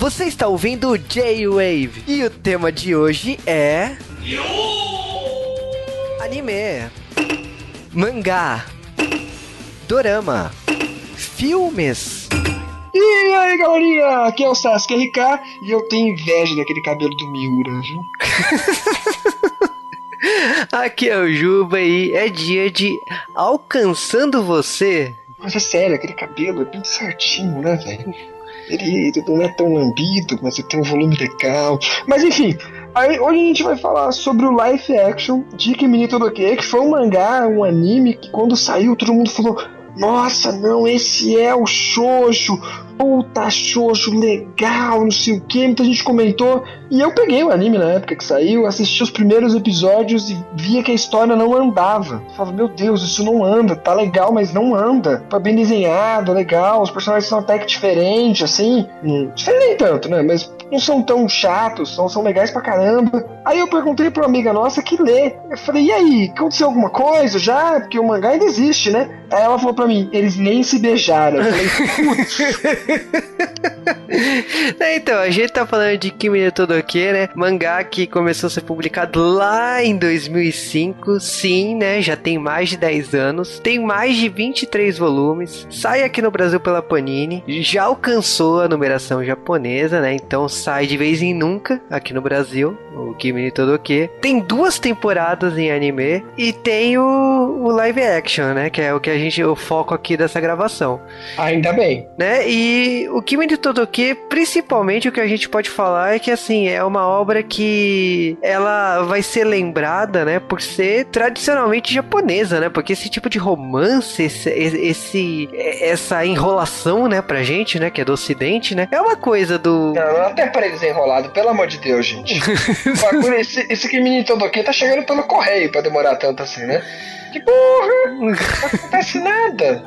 Você está ouvindo J-Wave e o tema de hoje é. Anime, mangá, dorama, filmes. E aí, galerinha, aqui é o Sasuke RK e eu tenho inveja daquele cabelo do Miura, viu? Aqui é o Juba e é dia de Alcançando Você. Mas é sério, aquele cabelo é bem certinho, né, velho? Ele, ele não é tão lambido, mas ele tem um volume legal. Mas enfim, aí, hoje a gente vai falar sobre o live action de Kimi Todoke, que foi um mangá, um anime que quando saiu todo mundo falou nossa, não, esse é o Xoxo, puta Xoxo, legal, não sei o que, muita gente comentou. E eu peguei o anime na época que saiu, assisti os primeiros episódios e via que a história não andava. Eu falava, meu Deus, isso não anda, tá legal, mas não anda. Tá bem desenhado, legal, os personagens são até que diferentes, assim. Hum, diferente nem tanto, né? Mas não são tão chatos, são, são legais pra caramba. Aí eu perguntei pra uma amiga nossa que lê. Eu falei, e aí, aconteceu alguma coisa já? Porque o mangá ainda existe, né? Aí ela falou pra mim, eles nem se beijaram. Eu falei, putz. então, a gente tá falando de Kimi no Todoke, né? Mangá que começou a ser publicado lá em 2005. Sim, né? Já tem mais de 10 anos. Tem mais de 23 volumes. Sai aqui no Brasil pela Panini. Já alcançou a numeração japonesa, né? Então sai de vez em nunca aqui no Brasil. O Kimi Todoke. Tem duas temporadas em anime. E tem o, o live action, né? Que é o que a gente... O foco aqui dessa gravação. Ainda bem. Né? E o Kimi de Todoke, principalmente o que a gente pode falar é que assim, é uma obra que ela vai ser lembrada, né, por ser tradicionalmente japonesa, né? Porque esse tipo de romance, esse, esse essa enrolação, né, pra gente, né, que é do ocidente, né? É uma coisa do até para desenrolado, pelo amor de Deus, gente. esse, esse Kimi de Todoke tá chegando pelo correio para demorar tanto assim, né? Que porra! Não acontece nada!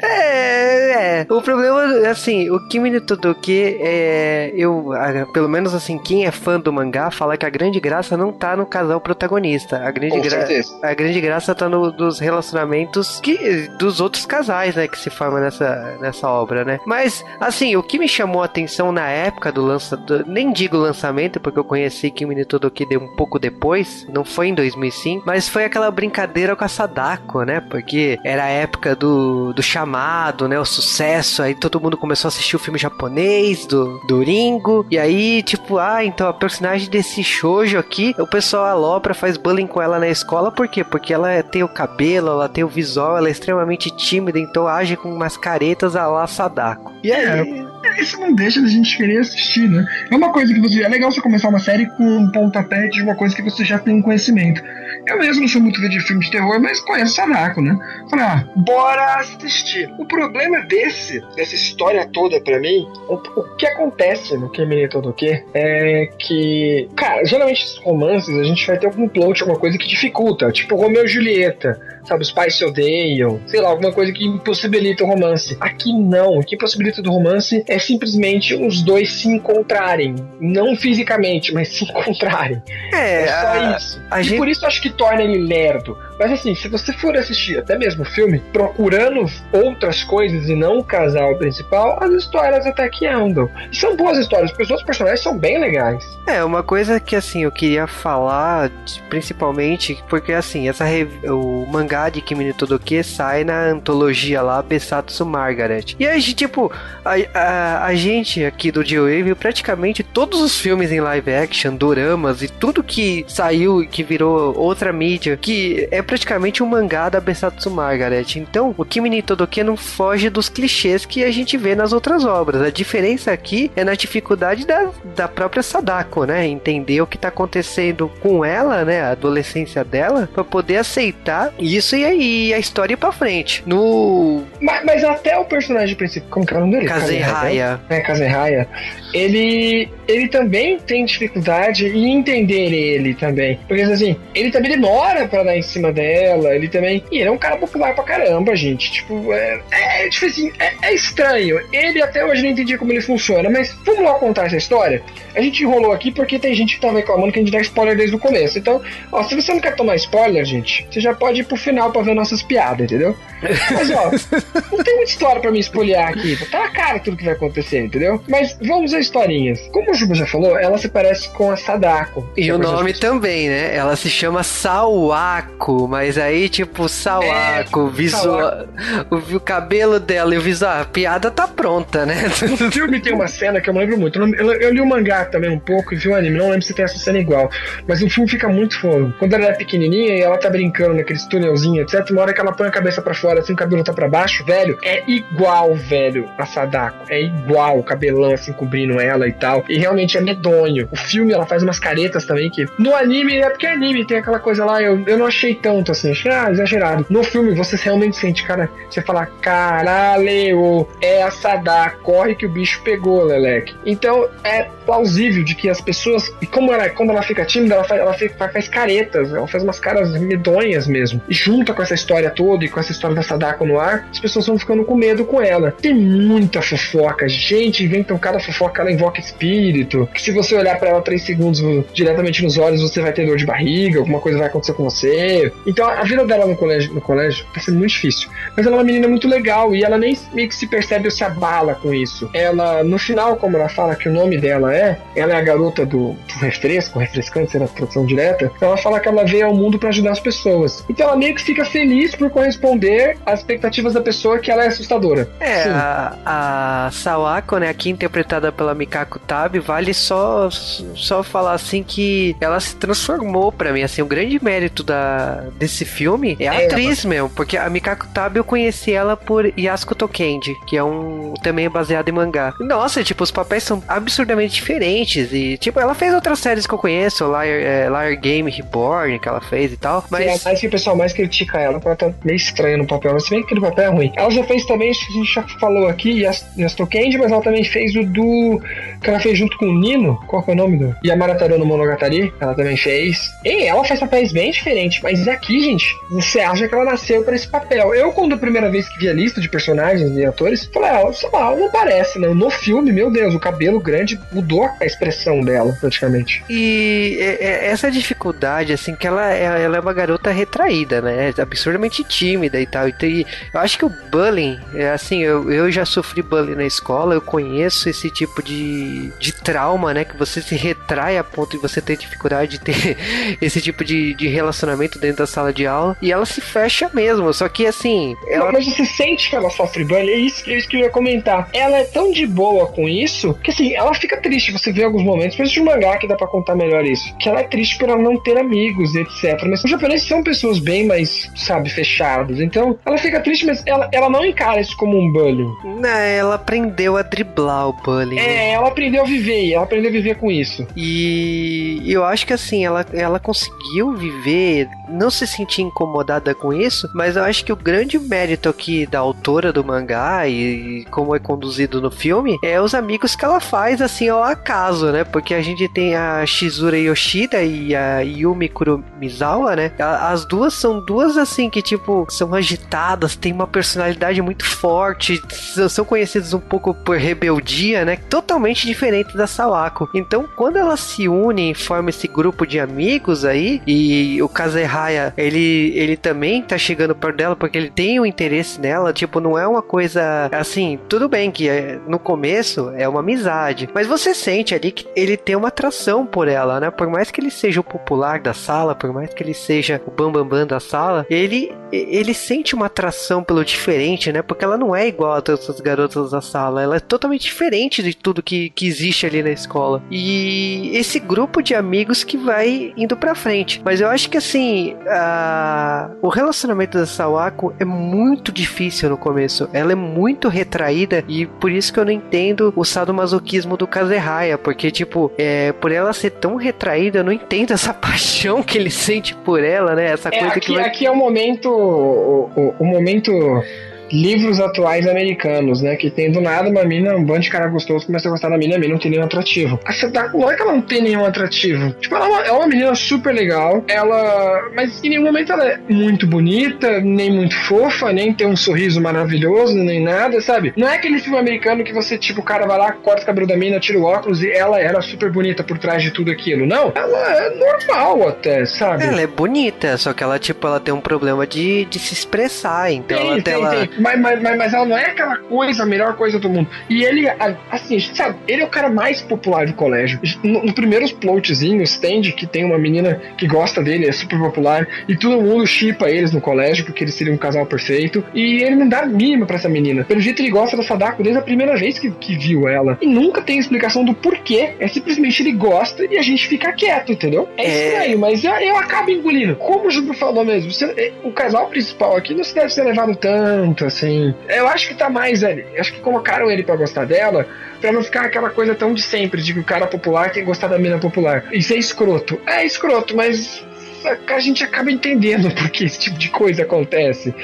É, é. O problema, assim, o Kimi no Todoke é. Eu, pelo menos assim, quem é fã do mangá fala que a grande graça não tá no casal protagonista. A grande, gra a grande graça tá no, dos relacionamentos que, dos outros casais, né, que se formam nessa, nessa obra, né? Mas, assim, o que me chamou a atenção na época do lançamento, nem digo lançamento, porque eu conheci Kimi no Todoke um pouco depois, não foi em 2005, mas foi aquela brincadeira com a Sadako, né? Porque era a época do, do chamado, né? O sucesso, aí todo mundo começou a assistir o filme japonês do, do Ringo, e aí, tipo, ah, então a personagem desse shoujo aqui, o pessoal alopra, faz bullying com ela na escola, por quê? Porque ela tem o cabelo, ela tem o visual, ela é extremamente tímida, então age com umas caretas a lá Sadako. E aí... É, isso não deixa da gente querer assistir, né? É uma coisa que você. É legal você começar uma série com um pontapé de uma coisa que você já tem um conhecimento. Eu mesmo não sou muito de filme de terror, mas conheço Sadako, né? Falei, ah, bora assistir. O problema desse, dessa história toda pra mim, o, o que acontece no Kimi Todo que é que, cara, geralmente esses romances a gente vai ter algum plot, alguma coisa que dificulta, tipo Romeu e Julieta, sabe? Os pais se odeiam, sei lá, alguma coisa que impossibilita o romance. Aqui não, o que impossibilita do romance é simplesmente os dois se encontrarem, não fisicamente, mas se encontrarem. É, é só a, isso. A e gente... por isso acho que torna ele lerdo. Mas assim, se você for assistir até mesmo o filme, procurando outras coisas e não o casal principal, as histórias até que andam. E são boas histórias, porque os outros personagens são bem legais. É, uma coisa que assim, eu queria falar, principalmente, porque assim, essa o mangá de Kimi no Todoke sai na antologia lá, Besatsu Margaret. E aí, tipo, a, a, a gente aqui do J-Wave, praticamente todos os filmes em live action, doramas e tudo que saiu e que virou outra mídia, que é praticamente um mangá da Besatsu Margaret. Então, o Kimi ni Todoke não foge dos clichês que a gente vê nas outras obras. A diferença aqui é na dificuldade da, da própria Sadako, né? Entender o que tá acontecendo com ela, né? A adolescência dela, para poder aceitar isso e aí a história ir pra frente. No. Mas, mas até o personagem principal, como que é o nome dele? Kazehaya. É, Kazehaya. Ele, ele também tem dificuldade em entender ele também. Porque assim, ele também demora para dar em cima dela, ele também. E ele é um cara popular pra caramba, gente. Tipo, é, é, tipo assim, é, é estranho. Ele até hoje não entendi como ele funciona, mas vamos lá contar essa história? A gente enrolou aqui porque tem gente que tava reclamando que a gente dá spoiler desde o começo. Então, ó, se você não quer tomar spoiler, gente, você já pode ir pro final pra ver nossas piadas, entendeu? Mas, ó, não tem muita história pra me spoiler aqui. Tá na cara tudo que vai acontecer, entendeu? Mas vamos a historinhas. Como o Juba já falou, ela se parece com a Sadako. E o nome também, né? Ela se chama Sawako, mas aí, tipo, Sawako, é, visual. O, o, cabelo dela e o visual. A piada tá pronta, né? No filme tem uma cena que eu não lembro muito. Eu, eu, li o mangá também um pouco e vi o anime. Não lembro se tem essa cena igual. Mas o filme fica muito fogo. Quando ela é pequenininha e ela tá brincando naqueles túnelzinhos, etc. Uma hora que ela põe a cabeça para fora, assim, o cabelo tá pra baixo, velho, é igual, velho, a Sadako. É igual, o cabelão, assim, cobrindo ela e tal. E realmente é medonho. O filme, ela faz umas caretas também que. No anime, é porque é anime, tem aquela coisa lá, eu, eu não achei tanto assim. Ah, exagerado. No filme, você realmente sente, cara, você fala, caralho, é a Sadako, corre que o bicho pegou, Leleque. Então, é plausível de que as pessoas. E como ela, quando ela fica tímida, ela faz, ela faz caretas, ela faz umas caras medonhas mesmo. E junta com essa história toda e com essa história da Sadako no ar, as pessoas vão ficando com medo com ela. Tem muita fofoca. Gente inventam cada fofoca, ela invoca espírito. Que se você olhar para ela três segundos diretamente nos olhos, você vai ter dor de barriga, alguma coisa vai acontecer com você. Então a vida dela no colégio, no colégio tá sendo muito difícil. Mas ela é uma menina muito legal e ela nem meio que se percebe ou se abala com isso. Ela, no final, como ela fala que o nome dela é, ela é a garota do, do refresco, refrescante, será a tradução direta. Ela fala que ela veio ao mundo para ajudar as pessoas. Então ela meio que fica feliz por corresponder às expectativas da pessoa que ela é assustadora. É, a, a, Sawako, né, aqui interpretada pela Mikako Tabi, vale só, só falar assim que ela se transformou para mim, assim, o grande mérito da, desse filme é a é, atriz ela. mesmo, porque a Mikako Tabi eu conheci ela por Yasuko Tokendi, que é um também baseado em mangá. Nossa, tipo, os papéis são absurdamente diferentes e, tipo, ela fez outras séries que eu conheço, Liar, é, Liar Game Reborn, que ela fez e tal, mas... Sim, é mais que o pessoal mais critica ela, ela tá meio estranha no papel, mas se bem que aquele papel é ruim. Ela já fez também, a gente já falou aqui, Yasuko Tokendi, mas ela também fez o do... que ela fez junto com o Nino, qual que é o nome do? Yamara Taro no Monogatari, ela também fez. E ela faz papéis bem diferentes, mas aqui, gente, você acha que ela nasceu para esse papel. Eu, quando a primeira vez que vi a lista de personagens e atores, falei, ah, sei lá, não parece, né? No filme, meu Deus, o cabelo grande mudou a expressão dela, praticamente. E essa dificuldade, assim, que ela, é, ela é uma garota retraída, né? Absurdamente tímida e tal. E eu acho que o bullying, é assim, eu, eu já sofri bullying na escola, eu conheço esse tipo de, de trauma, né? Que você se retrai a ponto de você ter dificuldade de ter esse tipo de, de relacionamento dentro da sala de aula. E ela se fecha mesmo. Só que assim. Ela... Mas você sente que ela sofre bullying? É isso, é isso que eu ia comentar. Ela é tão de boa com isso que assim, ela fica triste. Você vê alguns momentos, principalmente de mangá que dá pra contar melhor isso. Que ela é triste por ela não ter amigos, etc. Mas os japoneses são pessoas bem mais, sabe, fechadas. Então, ela fica triste, mas ela, ela não encara isso como um bullying. Não, ela aprendeu a driblar o bullying. É, né? ela aprendeu a viver, ela aprendeu a viver com isso. E eu acho que assim, ela, ela conseguiu viver, não se sentir incomodada com isso, mas eu acho que o grande mérito aqui da autora do mangá e, e como é conduzido no filme é os amigos que ela faz assim ao acaso, né? Porque a gente tem a Shizura Yoshida e a Yumi Kuromizawa, né? As duas são duas assim que tipo são agitadas, têm uma personalidade muito forte, são conhecidas um pouco por rebeldia, né? Totalmente diferente da Sawako. Então, quando elas se unem e formam esse grupo de amigos aí, e o Kazehaya, ele, ele também tá chegando perto dela porque ele tem um interesse nela, tipo, não é uma coisa assim, tudo bem que é, no começo é uma amizade, mas você sente ali que ele tem uma atração por ela, né? Por mais que ele seja o popular da sala, por mais que ele seja o bambambam bam, bam da sala, ele ele sente uma atração pelo diferente, né? Porque ela não é igual a todas as garotas da sala, ela é totalmente diferente de tudo que, que existe ali na escola. E esse grupo de amigos que vai indo pra frente. Mas eu acho que assim, a... o relacionamento da Sawako é muito difícil no começo. Ela é muito retraída e por isso que eu não entendo o sadomasoquismo do Kazehaya, porque tipo, é, por ela ser tão retraída, eu não entendo essa paixão que ele sente por ela, né? Essa é, coisa aqui, que vai... aqui é o momento o, o, o momento livros atuais americanos, né? Que tem do nada uma mina, um bando de cara gostoso começa a gostar da mina, a mina não tem nenhum atrativo. A Sadako, não é que ela não tem nenhum atrativo. Tipo, ela é uma, é uma menina super legal, ela. Mas em nenhum momento ela é muito bonita, nem muito fofa, nem tem um sorriso maravilhoso, nem nada, sabe? Não é aquele filme americano que você, tipo, o cara vai lá, corta o cabelo da mina, tira o óculos e ela era super bonita por trás de tudo aquilo. Não, ela é normal até, sabe? Ela é bonita, só que ela, tipo, ela tem um problema de, de se expressar, então tem, ela tem. Tem. Mas, mas, mas, mas, ela não é aquela coisa, a melhor coisa do mundo. E ele, assim, sabe, ele é o cara mais popular do colégio. No, no primeiro plotzinho, stand que tem uma menina que gosta dele, é super popular, e todo mundo chipa eles no colégio, porque eles seriam um casal perfeito, e ele não dá mínima para essa menina. Pelo jeito ele gosta da Sadako desde a primeira vez que, que viu ela. E nunca tem explicação do porquê. É simplesmente ele gosta e a gente fica quieto, entendeu? É, é... estranho, mas eu, eu acabo engolindo. Como o Júlio falou mesmo, você, é, o casal principal aqui não se deve ser levado tanto, assim. Eu acho que tá mais, velho. Acho que colocaram ele para gostar dela pra não ficar aquela coisa tão de sempre, de que o cara popular tem que gostar da mina popular. Isso é escroto. É escroto, mas a gente acaba entendendo porque esse tipo de coisa acontece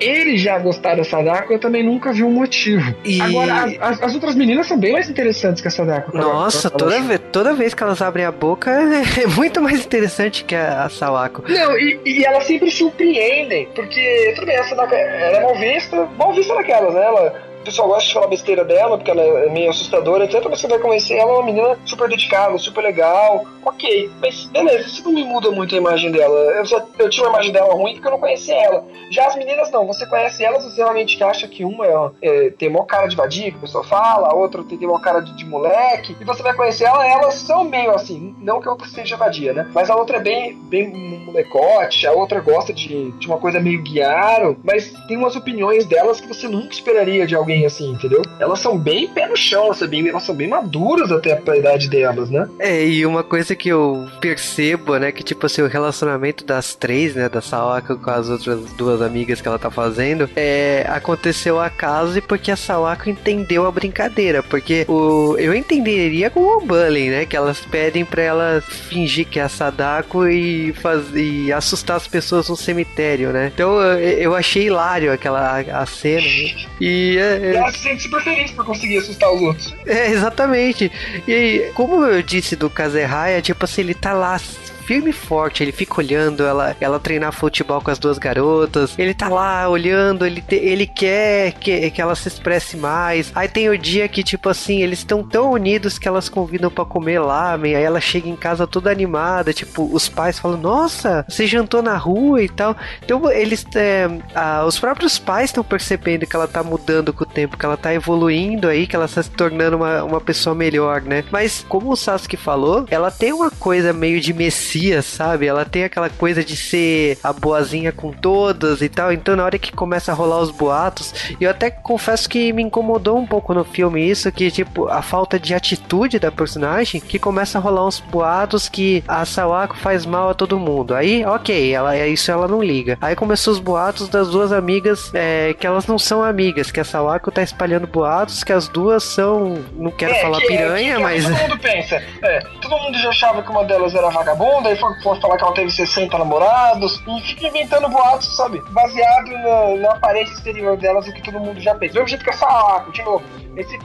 ele já gostar da Sadako, eu também nunca vi um motivo. E... Agora, as, as, outras meninas são bem mais interessantes que a Sadako. Nossa, toda, vez, toda vez que elas abrem a boca é muito mais interessante que a, a Sawako. Não, e, e elas sempre surpreendem, porque, tudo bem, a Sadako ela é mal vista, mal vista naquelas, né? Ela o pessoal gosta de falar besteira dela, porque ela é meio assustadora, etc. Mas você vai conhecer ela, é uma menina super dedicada, super legal, ok. Mas beleza, isso não me muda muito a imagem dela. Eu, só, eu tinha uma imagem dela ruim porque eu não conhecia ela. Já as meninas não, você conhece elas, você realmente acha que uma é, é, tem maior cara de vadia, que o pessoal fala, a outra tem, maior cara de, de, moleque, e você vai conhecer ela, elas são meio assim, não que a outra seja vadia, né? Mas a outra é bem, bem molecote, a outra gosta de, de uma coisa meio guiaro, mas tem umas opiniões delas que você nunca esperaria de alguém assim, entendeu? Elas são bem pé no chão, elas são bem, elas são bem maduras até pra idade delas, né? É, e uma coisa que eu percebo, né, que tipo assim, o relacionamento das três, né, da Sawaka com as outras duas amigas que ela tá fazendo, é, aconteceu acaso e porque a Sawaka entendeu a brincadeira, porque o, eu entenderia com o bullying, né, que elas pedem pra ela fingir que é a Sadako e, faz, e assustar as pessoas no cemitério, né? Então eu, eu achei hilário aquela a, a cena, né? E é, é. E ela se sente super feliz por conseguir assustar os outros. É, exatamente. E como eu disse do Kazeraya, tipo assim, ele tá lá firme e forte. Ele fica olhando ela, ela treinar futebol com as duas garotas. Ele tá lá olhando, ele, te, ele quer que, que ela se expresse mais. Aí tem o dia que, tipo assim, eles estão tão unidos que elas convidam para comer lamen. Aí ela chega em casa toda animada. Tipo, os pais falam: Nossa, você jantou na rua e tal. Então, eles. É, ah, os próprios pais estão percebendo que ela tá mudando com o tempo, que ela tá evoluindo aí, que ela tá se tornando uma, uma pessoa melhor, né? Mas, como o Sasuke falou, ela tem uma coisa meio de messias sabe? Ela tem aquela coisa de ser a boazinha com todas e tal. Então, na hora que começa a rolar os boatos, eu até confesso que me incomodou um pouco no filme isso, que, tipo, a falta de atitude da personagem, que começa a rolar uns boatos que a Sawako faz mal a todo mundo. Aí, ok, ela, isso ela não liga. Aí começou os boatos das duas amigas, é, que elas não são amigas, que a Sawako tá espalhando boatos, que as duas são, não quero é, falar que, piranha, que, que mas... Todo mundo pensa, é, todo mundo já achava que uma delas era vagabunda, aí for, for falar que ela teve 60 namorados, e fica inventando boatos, sabe? Baseado na, na aparência exterior delas, o que todo mundo já pensa. Do mesmo jeito que a Sawako, de novo. Esse,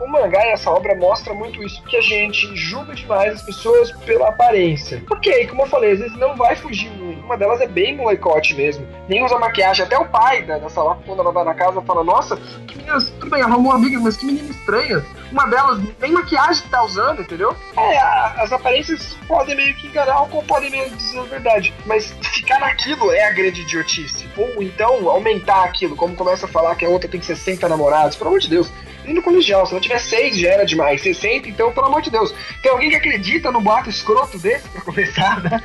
o mangá e essa obra mostra muito isso, que a gente julga demais as pessoas pela aparência. Ok, como eu falei, às vezes não vai fugir muito. Uma delas é bem molecote mesmo. Nem usa maquiagem. Até o pai da, da Sawako, quando ela vai na casa, fala: Nossa, que meninas. Tudo bem, arrumou amiga, mas que menina estranha. Uma delas nem maquiagem tá usando, entendeu? É, as aparências podem meio que enganar ou podem meio que dizer a verdade. Mas ficar naquilo é a grande idiotice. Ou então aumentar aquilo, como começa a falar que a outra tem 60 namorados. Pelo amor de Deus e no colegial. Se não tiver seis, já era demais. 60, então, pelo amor de Deus. Tem alguém que acredita no boato escroto desse, pra começar, né?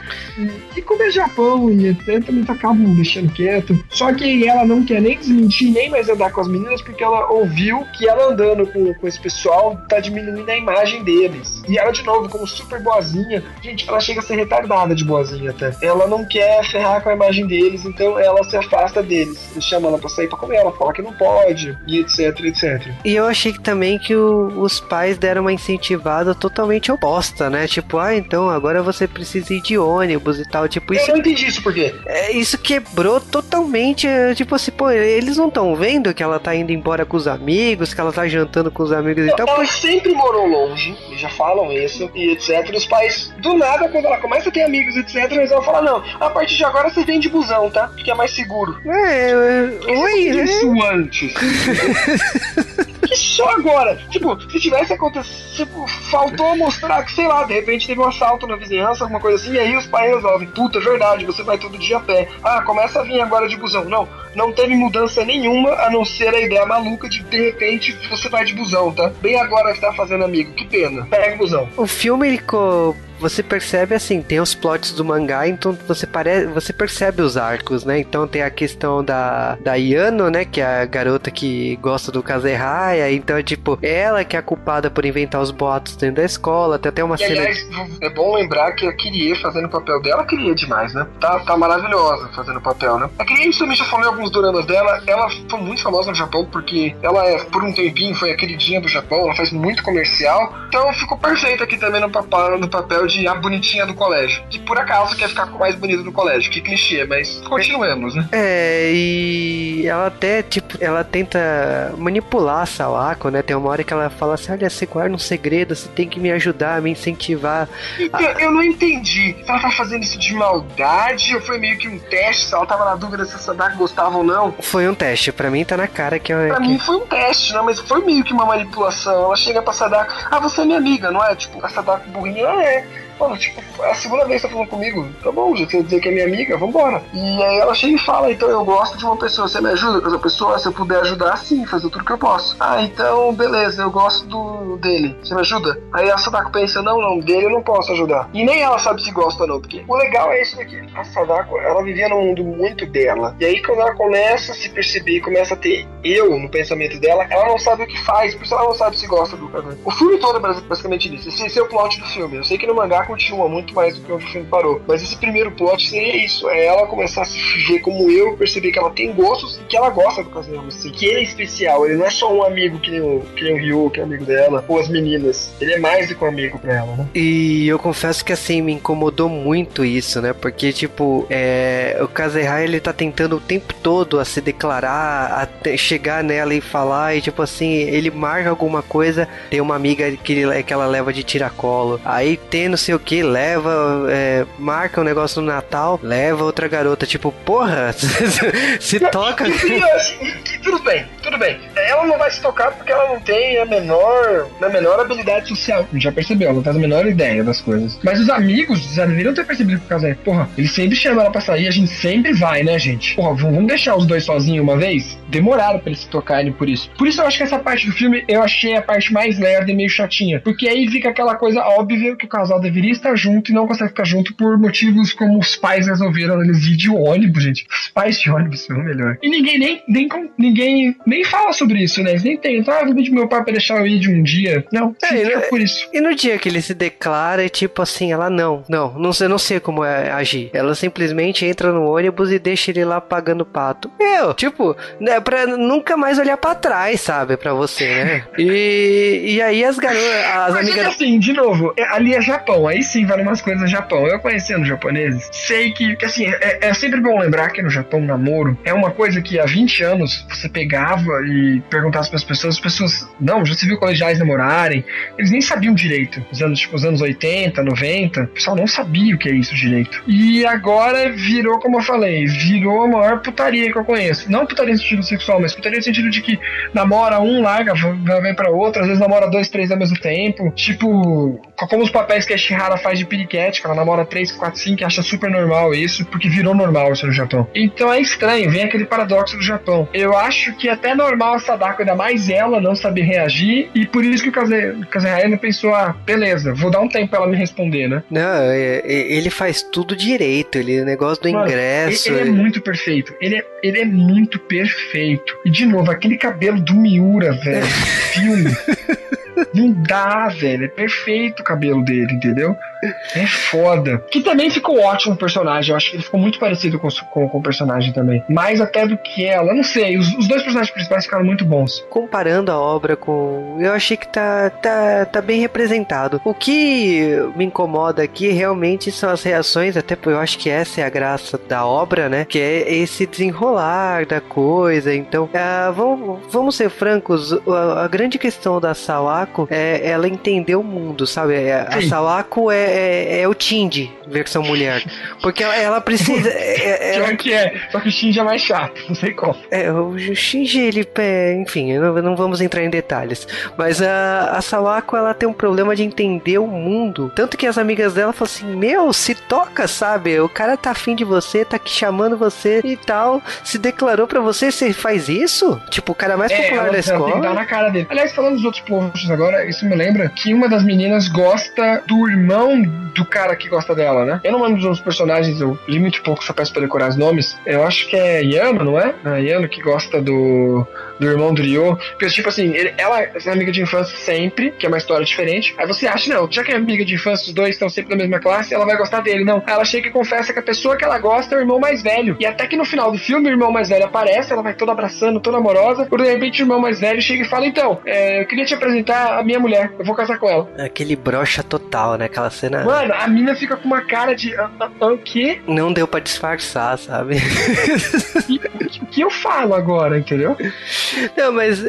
E como é Japão e etc, eles acabam deixando quieto. Só que ela não quer nem desmentir, nem mais andar com as meninas, porque ela ouviu que ela andando com, com esse pessoal tá diminuindo a imagem deles. E ela, de novo, como super boazinha, gente, ela chega a ser retardada de boazinha até. Ela não quer ferrar com a imagem deles, então ela se afasta deles. Eles chamam ela pra sair pra comer, ela fala que não pode, e etc, etc. E eu eu achei também que o, os pais deram uma incentivada totalmente oposta, né? Tipo, ah, então agora você precisa ir de ônibus e tal. Tipo, isso. Eu não entendi isso por quê. É, isso quebrou totalmente. Tipo assim, pô, eles não estão vendo que ela tá indo embora com os amigos, que ela tá jantando com os amigos e tal. Ela sempre morou longe, eles já falam isso, e etc. Os pais, do nada, quando ela começa a ter amigos, etc., eles vão falar: não, a partir de agora você vem de busão, tá? Porque é mais seguro. É, oi, né? Isso antes. só agora. Tipo, se tivesse acontecido. Tipo, faltou mostrar que, sei lá, de repente teve um assalto na vizinhança, alguma coisa assim, e aí os pais resolvem. Puta, verdade, você vai todo dia a pé. Ah, começa a vir agora de busão. Não, não teve mudança nenhuma, a não ser a ideia maluca de de repente você vai de busão, tá? Bem agora que tá fazendo amigo. Que pena. Pega o busão. O filme, ele você percebe assim, tem os plots do mangá, então você, pare... você percebe os arcos, né? Então tem a questão da, da Yano, né? Que é a garota que gosta do Kazehaya, então é tipo, ela que é a culpada por inventar os boatos dentro da escola, tem até uma e, cena... Aliás, é bom lembrar que a Kirie fazendo o papel dela, queria demais, né? Tá, tá maravilhosa fazendo o papel, né? A Kirie, isso já falou em alguns doramas dela, ela foi muito famosa no Japão, porque ela, é, por um tempinho, foi a queridinha do Japão, ela faz muito comercial, então ficou perfeita aqui também no papel, no papel de a bonitinha do colégio. Que por acaso quer ficar mais bonita do colégio. Que clichê, mas continuemos, né? É, e ela até, tipo, ela tenta manipular a Sawako, né? Tem uma hora que ela fala assim: olha, você guarda um segredo, você tem que me ajudar, me incentivar. Então, a... eu não entendi. Ela tá fazendo isso de maldade ou foi meio que um teste? Ela tava na dúvida se a Sadako gostava ou não? Foi um teste. Pra mim tá na cara que eu. Pra que... mim foi um teste, né? Mas foi meio que uma manipulação. Ela chega pra Sadako: ah, você é minha amiga, não é? Tipo, a Sadako burrinha, ah, é. Mano, tipo, é a segunda vez que tá falando comigo. Tá bom, já quer dizer que é minha amiga, vambora. E aí ela chega e fala, então eu gosto de uma pessoa, você me ajuda com essa pessoa? Se eu puder ajudar, sim, fazer tudo que eu posso. Ah, então, beleza, eu gosto do dele. Você me ajuda? Aí a Sadako pensa, não, não, dele eu não posso ajudar. E nem ela sabe se gosta ou não, porque o legal é isso daqui. A Sadako, ela vivia num mundo muito dela. E aí quando ela começa a se perceber, começa a ter eu no pensamento dela, ela não sabe o que faz, por isso ela não sabe se gosta do cara. O filme todo é basicamente isso. Esse é o plot do filme. Eu sei que no mangá continua muito mais do que o filme parou. Mas esse primeiro plot seria isso: é ela começar a se ver como eu, perceber que ela tem gostos e que ela gosta do Kazuyama, assim, que ele é especial, ele não é só um amigo que nem o, que nem o Ryu, que é amigo dela, ou as meninas. Ele é mais do que um amigo pra ela, né? E eu confesso que assim, me incomodou muito isso, né? Porque, tipo, é, o Kazeha ele tá tentando o tempo todo a se declarar, a chegar nela e falar, e tipo assim, ele marca alguma coisa, tem uma amiga que, ele, que ela leva de tiracolo, aí tem sei o que, leva, é, marca um negócio no Natal, leva outra garota, tipo, porra, se toca. tudo bem, tudo bem. Ela não vai se tocar porque ela não tem a menor, a menor habilidade social. Já percebeu, ela não faz a menor ideia das coisas. Mas os amigos já deveriam ter percebido por causa porra, ele sempre chama ela pra sair, a gente sempre vai, né, gente? Porra, vamos deixar os dois sozinhos uma vez? Demoraram pra eles se tocarem por isso. Por isso eu acho que essa parte do filme eu achei a parte mais lerda e meio chatinha. Porque aí fica aquela coisa óbvia que o casal deveria estar junto e não consegue ficar junto por motivos como os pais resolveram eles ir de ônibus, gente. Os pais de ônibus são melhor. E ninguém nem, nem, ninguém nem fala sobre isso, né? Eles nem tentam, ah, vou pedir meu pai pra deixar eu ir de um dia. Não, é, por isso. E no dia que ele se declara, é tipo assim, ela não, não, não sei, não sei como é agir. Ela simplesmente entra no ônibus e deixa ele lá pagando pato. Meu, tipo, né, pra nunca mais olhar pra trás, sabe, pra você, né? E, e aí as garotas, as Mas amigas... É assim, de novo, é, ali é Japão, aí sim vale umas coisas no Japão. Eu conhecendo japoneses, sei que, que assim, é, é sempre bom lembrar que no Japão, namoro é uma coisa que há 20 anos você pegava e perguntasse para as pessoas, as pessoas, não, já se viu colegiais namorarem, eles nem sabiam direito. Os anos, tipo, os anos 80, 90, o pessoal não sabia o que é isso direito. E agora virou, como eu falei, virou a maior putaria que eu conheço. Não putaria no sentido sexual, mas putaria no sentido de que namora um, larga, vai, pra outro, às vezes namora dois, três ao mesmo tempo. Tipo, como os papéis que a Shihara faz de piriquete, que ela namora três, quatro, cinco, que acha super normal isso, porque virou normal isso no Japão. Então é estranho, vem aquele paradoxo do Japão. Eu acho que é até normal a Sadako, ainda mais ela, não saber reagir, e por isso que o Kaze, pensou, ah, beleza, vou dar um tempo pra ela me responder, né? Não, é, é, ele faz tudo direito, ele, o negócio do ingresso. Ele, ele é muito perfeito, ele é, ele é muito perfeito. E de novo, aquele cabelo do Miura, velho, filme. Não dá, velho. É perfeito o cabelo dele, entendeu? É foda. Que também ficou ótimo o personagem. Eu acho que ele ficou muito parecido com, com, com o personagem também. Mais até do que ela. Não sei. Os, os, dois personagens principais ficaram muito bons. Comparando a obra com. Eu achei que tá, tá, tá bem representado. O que me incomoda aqui realmente são as reações. Até eu acho que essa é a graça da obra, né? Que é esse desenrolar da coisa. Então, uh, vamos, vamos ser francos. A, a, grande questão da Sawako é ela entender o mundo, sabe? É, a Sawako é é, é, o Tindy, versão mulher. Porque ela, ela precisa. É, ela... que é, só que o Shinji é mais chato, não sei qual. É, o Shinji, ele. É, enfim, não, não vamos entrar em detalhes. Mas a, a Sawako, ela tem um problema de entender o mundo. Tanto que as amigas dela falam assim: Meu, se toca, sabe? O cara tá afim de você, tá aqui chamando você e tal. Se declarou pra você, você faz isso? Tipo, o cara mais é, popular ela, da escola. Ela tem na cara dele. Aliás, falando dos outros posts agora, isso me lembra que uma das meninas gosta do irmão do cara que gosta dela, né? Eu não lembro dos personagens, eu li muito pouco, só peço pra decorar os nomes. Eu acho que é Yano, não é? É Yano que gosta do, do irmão do Ryo. Porque, tipo assim, ele, ela é amiga de infância sempre, que é uma história diferente. Aí você acha, não, já que é amiga de infância, os dois estão sempre na mesma classe, ela vai gostar dele. Não. Ela chega e confessa que a pessoa que ela gosta é o irmão mais velho. E até que no final do filme, o irmão mais velho aparece, ela vai toda abraçando, toda amorosa. Por de repente, o irmão mais velho chega e fala: Então, é, eu queria te apresentar a minha mulher, eu vou casar com ela. Aquele brocha total, né? Aquela cena. Mano, a mina fica com uma cara de. Ah, ah, ah, o quê? Não deu pra disfarçar, sabe? Que eu falo agora, entendeu? Não, mas uh,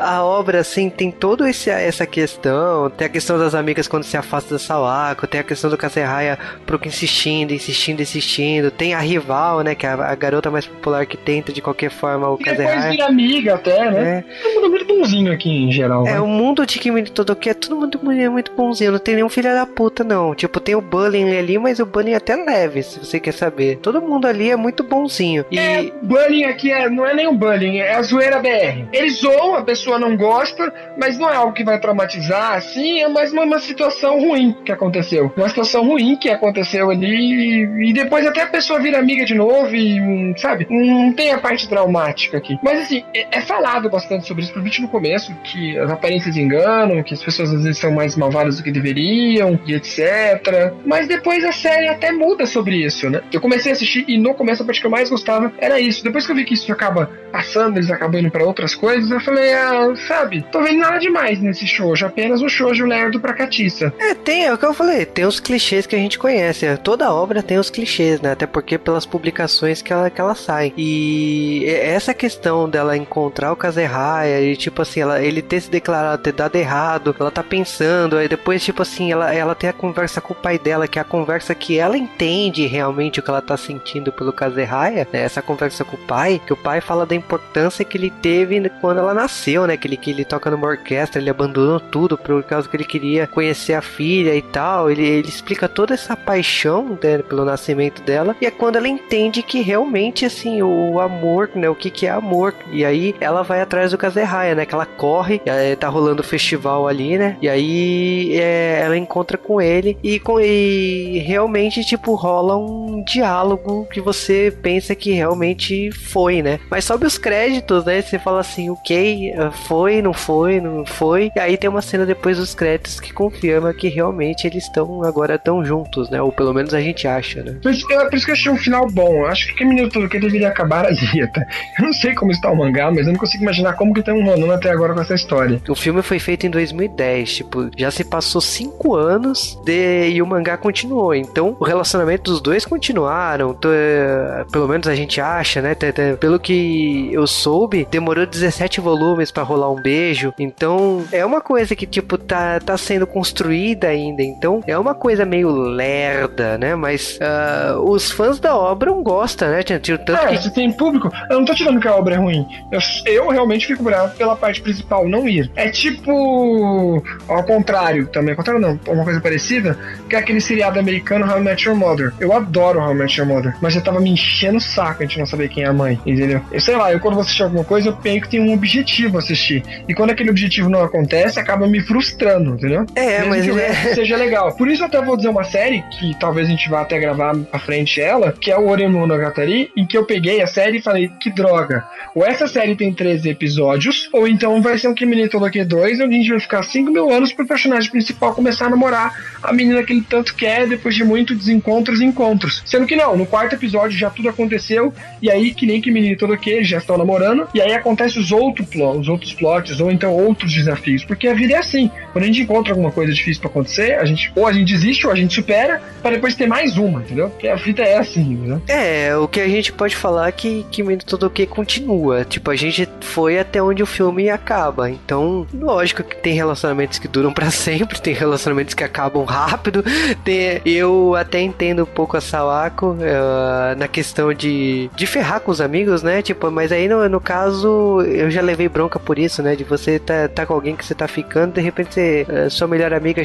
a obra, assim, tem toda essa questão. Tem a questão das amigas quando se afasta da Sawako, tem a questão do Kaseraya pro insistindo, insistindo, insistindo. Tem a rival, né? Que é a, garota mais popular que tenta de qualquer forma o Kaseraya. depois vira amiga até, né? É. Todo mundo muito bonzinho aqui em geral. É, né? o mundo de Kimi todo que é todo mundo muito bonzinho. Não tem nenhum filho da puta, não. Tipo, tem o bullying ali, mas o bullying é até leve, se você quer saber. Todo mundo ali é muito bonzinho. E... É, bullying aqui é, não é nem um bullying, é a zoeira BR. Eles zoam, a pessoa não gosta, mas não é algo que vai traumatizar, assim, é mais uma, uma situação ruim que aconteceu. Uma situação ruim que aconteceu ali e, depois até a pessoa vira amiga de novo e, hum, sabe, não tem a parte traumática aqui. Mas assim, é, é falado bastante sobre isso, principalmente no começo, que as aparências enganam, que as pessoas às vezes são mais malvadas do que deveriam, e etc. Mas depois a série até muda sobre isso, né? Eu comecei a assistir e no começo a parte que eu mais gostava era isso. Depois que eu vi que isso acaba passando, eles acabam indo pra outras coisas, eu falei, ah, sabe, tô vendo nada demais nesse shoujo, apenas o shoujo lerdo pra catiça. É, tem, é o que eu falei, tem os clichês que a gente conhece. Toda obra tem os clichês, né? Até porque pelas publicações que ela, que ela sai. E essa questão dela encontrar o Kazeraya e tipo assim, ela, ele ter se declarado, ter dado errado, ela tá pensando, aí depois, tipo assim, ela, ela tem a conversa com o pai dela, que é a conversa que ela entende realmente o que ela tá sentindo pelo Kazeraya, né? Essa conversa com o pai, que o pai fala da importância que ele teve quando ela nasceu, né? Que ele, que ele toca numa orquestra, ele abandonou tudo por causa que ele queria conhecer a filha e tal. Ele, ele explica toda essa paixão né, pelo nascimento dela, e é quando ela entende que realmente, assim, o amor, né? O que, que é amor. E aí ela vai atrás do Kazeraya, né? Que ela corre, tá rolando o festival ali, né? E aí é, ela encontra com ele e, com, e realmente, tipo, rola um diálogo que você pensa que realmente foi, né? Mas sobe os créditos, né? Você fala assim, ok, eh, foi, não foi, não foi. E aí tem uma cena depois dos créditos que confirma que realmente eles estão agora tão juntos, né? Ou pelo menos a gente acha, né? Por, por isso que eu achei um final bom. Eu acho que menino tudo que deveria acabar a dieta. Eu não sei como está o mangá, mas eu não consigo imaginar como que tem um rolando até agora com essa história. O filme foi feito em 2010, tipo, já se passou cinco anos de... e o mangá continuou. Então, o relacionamento dos dois continuaram. Eh, pelo menos a gente acha, né? Pelo que eu soube, demorou 17 volumes para rolar um beijo. Então, é uma coisa que, tipo, tá, tá sendo construída ainda. Então, é uma coisa meio lerda, né? Mas uh, os fãs da obra não gostam, né? Tanto é, que... se tem público, eu não tô tirando que a obra é ruim. Eu, eu realmente fico bravo pela parte principal não ir. É tipo. Ao contrário, também. Ao contrário, não. Uma coisa parecida, que é aquele seriado americano How I Met Your Mother. Eu adoro How I Met Your Mother, mas já tava me enchendo o saco a gente não saber quem é a mãe, entendeu? Eu sei lá, eu quando vou assistir alguma coisa, eu meio que tenho um objetivo a assistir. E quando aquele objetivo não acontece, acaba me frustrando, entendeu? É, Mesmo mas que é- seja legal. Por isso eu até vou dizer uma série, que talvez a gente vá até gravar à frente ela, que é o Oremonogatari, em que eu peguei a série e falei, que droga. Ou essa série tem 13 episódios, ou então vai ser um Kimi no Todoke 2, onde a gente vai ficar 5 mil anos pro personagem principal começar a namorar a menina que ele tanto quer, depois de muito desencontros e encontros. Sendo que não, no quarto episódio já tudo aconteceu, e aí que nem Kimi no Todoke, eles já estão namorando, e aí acontece os, outro os outros plots, ou então outros desafios, porque a vida é assim. Quando a gente encontra alguma coisa difícil pra acontecer, a gente, ou a gente desiste, ou a gente supera, para depois ter mais uma, entendeu? Porque a vida é assim, entendeu? É, o que a gente pode falar é que Kimi no Todoke continua. Tipo, a gente foi até onde o filme acaba. Então, lógico que tem relacionamentos que duram pra sempre, tem relacionamentos que acabam rápido. Tem- eu até entendo um pouco a Sawako eh, na questão de, de ferrar com os amigos, né? Tipo, mas aí no, no caso, eu já levei bronca por isso, né? De você tá, tá com alguém que você tá ficando, de repente você, eh, sua melhor amiga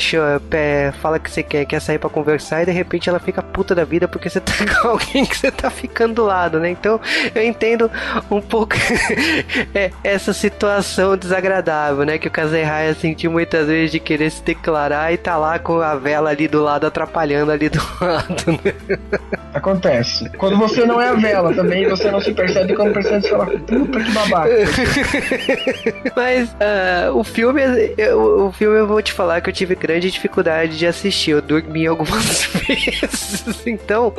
pé- fala que você quer, quer sair pra conversar e de repente ela fica puta da vida porque você tá com alguém que você tá ficando do lado, né? Então eu entendo um pouco é, essa situação desagradável, né? Que o Kazehaya sentiu muitas vezes de querer se declarar e tá lá com a vela ali do lado atrapalhando ali do lado, né? Acontece. Quando você não é a vela também, você não se percebe, quando percebe, você fala, puta que babaca. Mas ah, o filme, eu, o filme eu vou te falar que eu tive grande dificuldade de assistir. Eu dormi algumas vezes. Então,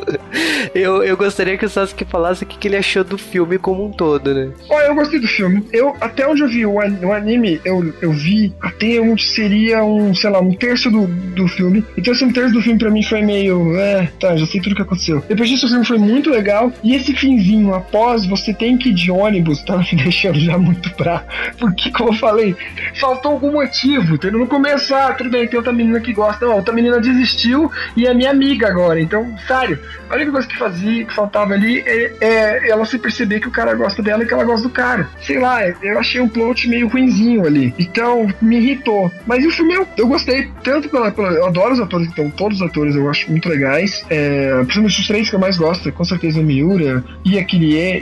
eu, eu gostaria que o Sasuke falasse o que, que ele achou do filme como um todo, né? Olha, eu gostei do filme. Eu, até onde eu vi o, an- o anime, eu, eu vi até onde seria um, sei lá, um terço do, do filme. Então esse um terço do filme pra mim foi meio, é, tá, já sei tudo o que aconteceu. Depois disso o filme foi muito legal. E esse finzinho, após você tem que ir de ônibus, tava me deixando já muito pra. Porque, como eu falei, faltou algum motivo, entendeu? No começo, ah, tudo bem, tem outra menina que gosta. Não, outra menina desistiu e é minha amiga agora. Então, sério, a única coisa que fazia, que faltava ali é, é ela se perceber que o cara gosta dela e que ela gosta do cara. Sei lá, eu achei um plot meio ruinzinho ali. Então, me irritou. Mas o filme eu, eu gostei tanto pela, pela- Eu adoro os atores, então, todos os atores eu acho muito legais. É, principalmente os três que eu mais gosto, com certeza a Miura e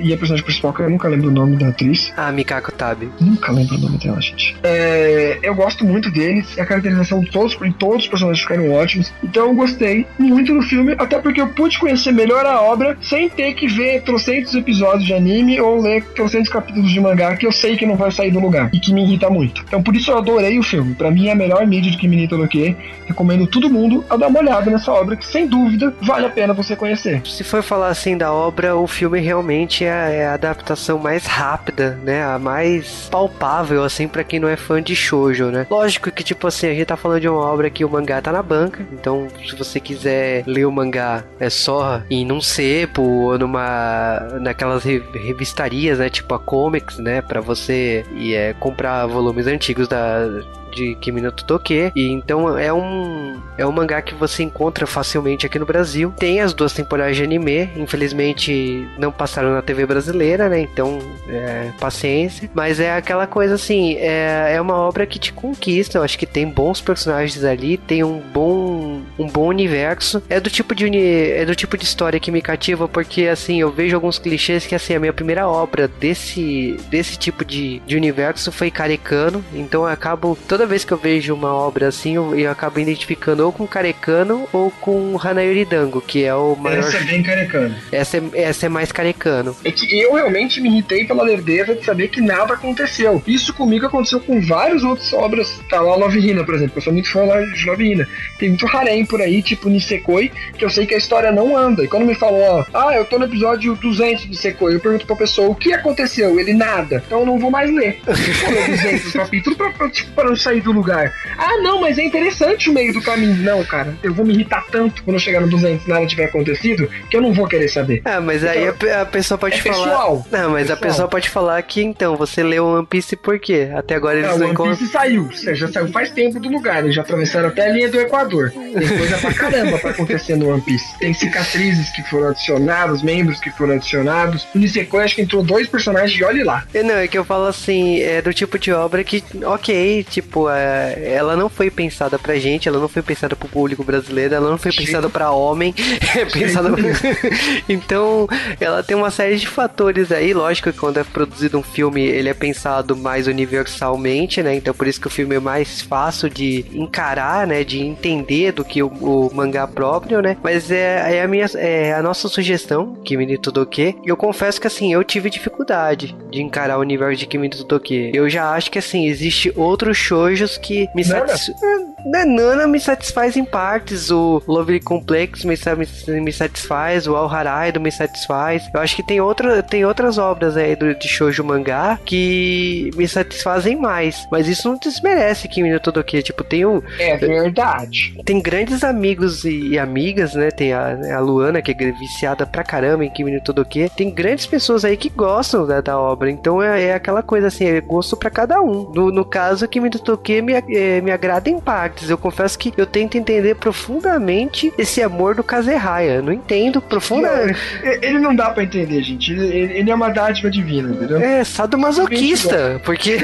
e a personagem principal, que eu nunca lembro o nome da atriz. Ah, Mikako Tabi. Nunca lembro o nome dela, gente. É, eu gosto muito deles, a caracterização de todos, em todos os personagens ficaram ótimos. Então eu gostei muito do filme, até porque eu pude conhecer melhor a obra sem ter que ver trocentos episódios de anime ou ler trocentos capítulos de mangá que eu sei que não vai sair do lugar e que me irrita muito. Então por isso eu adorei o filme. Pra mim é a melhor mídia de Kimi ni Todoke. Recomendo todo mundo a dar uma olhada nessa obra que sem dúvida vale a pena você conhecer. Se for falar assim da obra, o filme realmente é a, adaptação mais rápida, né? A mais palpável, assim, pra quem não é fã de shoujo, né? Lógico que, tipo assim, a gente tá falando de uma obra que o mangá tá na banca, então se você quiser ler o mangá, é só ir num cepo ou numa... naquelas re- revistarias, né? Tipo a Comics, né? Pra você e, é, comprar volumes antigos da de Kimi no Todoke. E então é um é um mangá que você encontra facilmente aqui no Brasil. Tem as duas temporadas de anime, infelizmente não passaram na TV brasileira, né? Então, é, paciência. Mas é aquela coisa assim, é, é uma obra que te conquista. Eu acho que tem bons personagens ali, tem um bom um bom universo. É do tipo de uni, é do tipo de história que me cativa porque assim, eu vejo alguns clichês que assim, a minha primeira obra desse desse tipo de, de universo foi Carecano, então eu acabo toda vez que eu vejo uma obra assim, eu, eu acabo identificando ou com Carecano ou com Hanayori Dango, que é o maior Essa é bem carecana. essa é, essa é mais carecano. É que eu realmente me irritei pela lerdeza de saber que nada aconteceu. Isso comigo aconteceu com várias outras obras. Tá lá Love Hina, por exemplo. Eu sou muito fã de Love Hina. Tem muito harem por aí, tipo Nisekoi, que eu sei que a história não anda. E quando me falou, ó, ah, eu tô no episódio 200 de Nisekoi, eu pergunto pra pessoa, o que aconteceu? Ele, nada. Então eu não vou mais ler. Ler 200 capítulos pra, pra, tipo, pra não sair do lugar. Ah, não, mas é interessante o meio do caminho. Não, cara, eu vou me irritar tanto quando eu chegar no 200 e nada tiver acontecido, que eu não vou querer saber. Ah, mas aí a, a pessoa pode É falar. pessoal. Não, mas a Pessoal. pessoa pode falar que então você leu One Piece por quê? Até agora eles não One encontram. Piece saiu, já saiu faz tempo do lugar, eles já atravessaram até a linha do Equador. Tem coisa pra caramba pra acontecer no One Piece. Tem cicatrizes que foram adicionadas, membros que foram adicionados. No Nisekoi acho que entrou dois personagens e olhe lá. É, Não, é que eu falo assim, é do tipo de obra que, ok, tipo, é, ela não foi pensada pra gente, ela não foi pensada pro público brasileiro, ela não foi Sim. pensada pra homem, é pensada então ela tem uma série de fatores aí, lógico que quando é produzido um filme, ele é pensado mais universalmente, né? Então por isso que o filme é mais fácil de encarar, né? De entender do que o, o mangá próprio, né? Mas é, é a minha é a nossa sugestão, Kimi Todoke. E eu confesso que assim, eu tive dificuldade de encarar o universo de Kimi Todoke. Eu já acho que assim, existe outros shoujos que me satisfazem. Nana me satisfaz em partes, o Lovely Complex me, me, me satisfaz, o Al Haraido me satisfaz. Eu acho que tem, outra, tem outras obras aí do, de shoujo mangá que me satisfazem mais, mas isso não desmerece Kimi no Todoke, tipo, tem o... É verdade. Tem grandes amigos e, e amigas, né, tem a, a, Luana, que é viciada pra caramba em Kimi no Todoke, tem grandes pessoas aí que gostam da, da obra, então é, é, aquela coisa assim, é gosto pra cada um. No, no caso, Kimi no Todoke me, é, me agrada em partes, eu confesso que eu tento entender profundamente esse amor do Kazerraia. Não entendo profundamente. Ele, ele não dá para entender, gente. Ele, ele, é uma dádiva divina, entendeu? É, sadomasoquista. É porque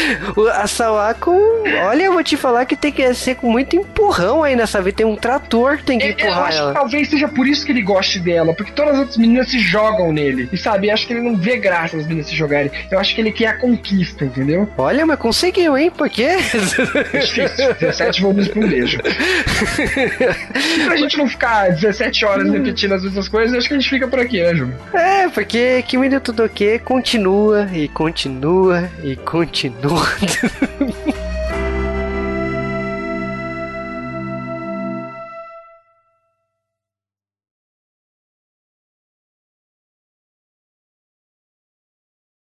a Sawako, olha, eu vou te falar que tem que ser com muito empurrão aí nessa vida. Tem um trator que tem que é, empurrar eu acho ela. Que talvez seja por isso que ele goste dela, porque todas as outras meninas se jogam nele. E sabe, acho que ele não vê graça as meninas se jogarem. Eu acho que ele quer a conquista, entendeu? Olha, mas conseguiu, hein? Por quê? 17 vamos Unidos por um beijo. pra gente não ficar 17 horas repetindo as mesmas coisas, acho que a gente fica por aqui, né, Ju? É, porque menino tudo que continua e continua e continua.